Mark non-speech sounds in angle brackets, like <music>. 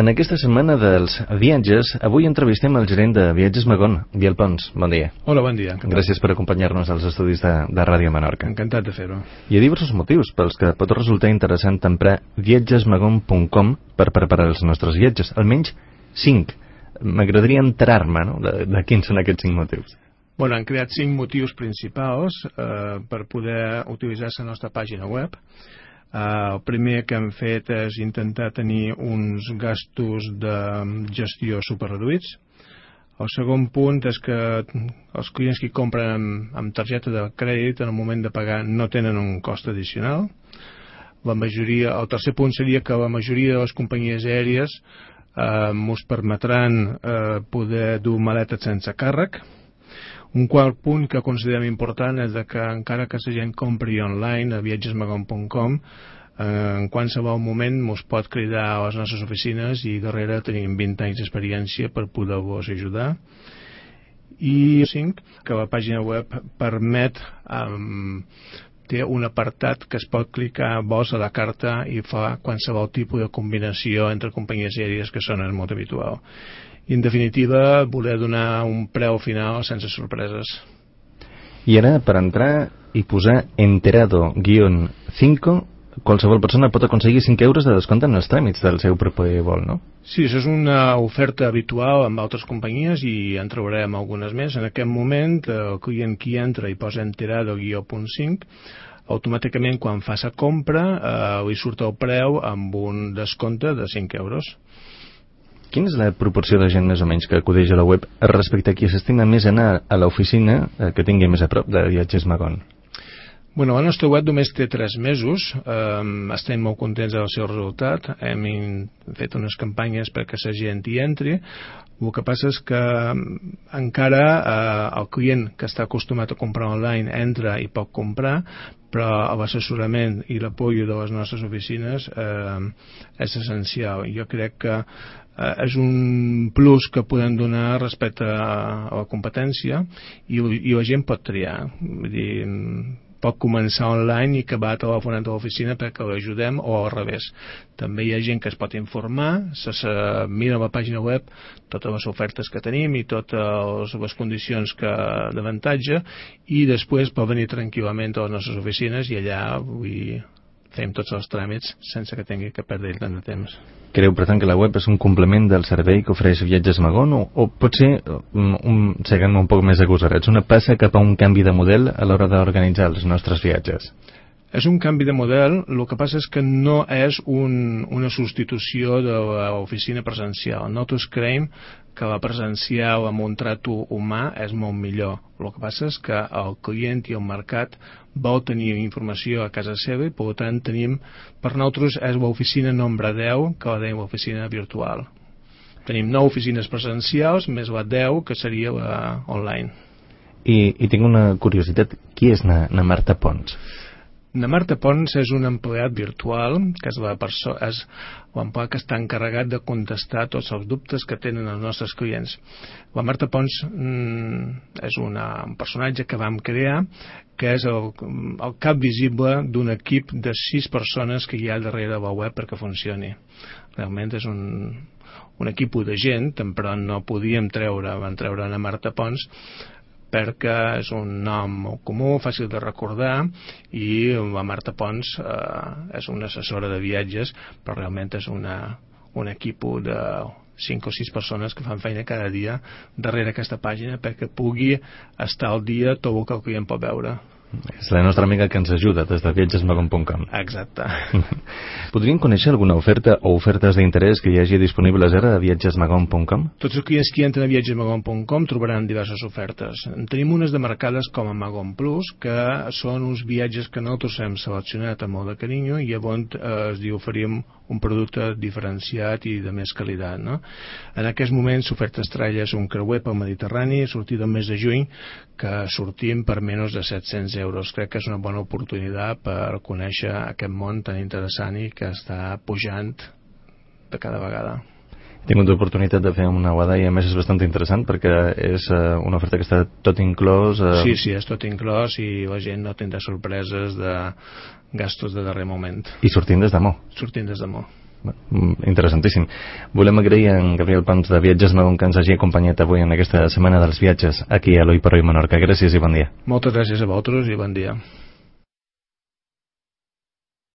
En aquesta setmana dels viatges, avui entrevistem el gerent de Viatges Magón, Biel Pons. Bon dia. Hola, bon dia. Encantat. Gràcies per acompanyar-nos als estudis de, de Ràdio Menorca. Encantat de fer-ho. Hi ha diversos motius pels que pot resultar interessant emprar viatgesmagón.com per preparar els nostres viatges. Almenys cinc. M'agradaria enterar-me no? de, de quins són aquests cinc motius. Bueno, han creat cinc motius principals eh, per poder utilitzar la nostra pàgina web. Uh, el primer que hem fet és intentar tenir uns gastos de gestió superreduïts. El segon punt és que els clients que compren amb, amb targeta de crèdit en el moment de pagar no tenen un cost addicional. La majoria, el tercer punt seria que la majoria de les companyies aèries eh, permetran eh, poder dur maletes sense càrrec, un quart punt que considerem important és que encara que la gent compri online a viatgesmagon.com eh, en qualsevol moment ens pot cridar a les nostres oficines i darrere tenim 20 anys d'experiència per poder-vos ajudar. I 5 que la pàgina web permet um, té un apartat que es pot clicar vols a la carta i fa qualsevol tipus de combinació entre companyies aèries que són molt habitual i en definitiva voler donar un preu final sense sorpreses. I ara, per entrar i posar enterado-5, qualsevol persona pot aconseguir 5 euros de descompte en els tràmits del seu propi vol, no? Sí, això és una oferta habitual amb altres companyies i en trobarem algunes més. En aquest moment, el client qui entra i posa enterado-5 automàticament quan fa la compra eh, li surt el preu amb un descompte de 5 euros. Quina és la proporció de gent més o menys que acudeix a la web respecte a qui s'estima més anar a l'oficina eh, que tingui més a prop de Viatges Magon? Bueno, la nostra web només té 3 mesos, eh, estem molt contents del seu resultat, hem fet unes campanyes perquè la gent hi entri, el que passa és que encara eh, el client que està acostumat a comprar online entra i pot comprar, però l'assessorament i l'apoyo de les nostres oficines eh, és essencial. Jo crec que eh, és un plus que podem donar respecte a, a la competència i, i la gent pot triar. Vull dir, pot començar online i acabar telefonant a l'oficina perquè l'ajudem o al revés. També hi ha gent que es pot informar, se, se mira a la pàgina web totes les ofertes que tenim i totes les condicions que d'avantatge i després pot venir tranquil·lament a les nostres oficines i allà vull, fem tots els tràmits sense que tingui que perdre tant de temps. Creu, per tant, que la web és un complement del servei que ofereix Viatges Magón o, o potser, un, un, seguint un poc més agosarats, una passa cap a un canvi de model a l'hora d'organitzar els nostres viatges? És un canvi de model, el que passa és que no és un, una substitució de l'oficina presencial. Nosaltres creiem que la presencial amb un trato humà és molt millor. El que passa és que el client i el mercat vol tenir informació a casa seva i per tant tenim, per nosaltres és l'oficina nombre 10 que la deim l'oficina virtual. Tenim 9 oficines presencials més la 10 que seria la online. I, i tinc una curiositat, qui és na, na Marta Pons? Na Marta Pons és un empleat virtual, que és la és l'empleat que està encarregat de contestar tots els dubtes que tenen els nostres clients. La Marta Pons mm, és una, un personatge que vam crear que és el, el cap visible d'un equip de sis persones que hi ha darrere la web perquè funcioni. Realment és un, un equip de gent, però no podíem treure, van treure a Marta Pons perquè és un nom comú, fàcil de recordar i la Marta Pons eh, és una assessora de viatges però realment és una, un equip de 5 o 6 persones que fan feina cada dia darrere aquesta pàgina perquè pugui estar al dia tot el que el client pot veure és la nostra amiga que ens ajuda des de viatgesmagon.com. Exacte. <laughs> Podríem conèixer alguna oferta o ofertes d'interès que hi hagi disponibles ara a viatgesmagon.com? Tots els clients que entren a viatgesmagon.com trobaran diverses ofertes. En tenim unes demarcades com a Magon Plus, que són uns viatges que nosaltres hem seleccionat amb molt de carinyo i llavors eh, es diu oferim un producte diferenciat i de més qualitat. No? En aquest moment l'oferta estrella és un creuer pel Mediterrani, sortit el mes de juny, que sortim per menys de 700 euros. Crec que és una bona oportunitat per conèixer aquest món tan interessant i que està pujant de cada vegada. He tingut l'oportunitat de fer una guada i a més és bastant interessant perquè és uh, una oferta que està tot inclòs. Uh... Sí, sí, és tot inclòs i la gent no tindrà sorpreses de gastos de darrer moment. I sortint des d'Amó. Sortint des d'Amó. Interessantíssim. Volem agrair a en Gabriel Pons de Viatges Magón que ens hagi acompanyat avui en aquesta setmana dels viatges aquí a l'Oi per Oi Menorca. Gràcies i bon dia. Moltes gràcies a vosaltres i bon dia.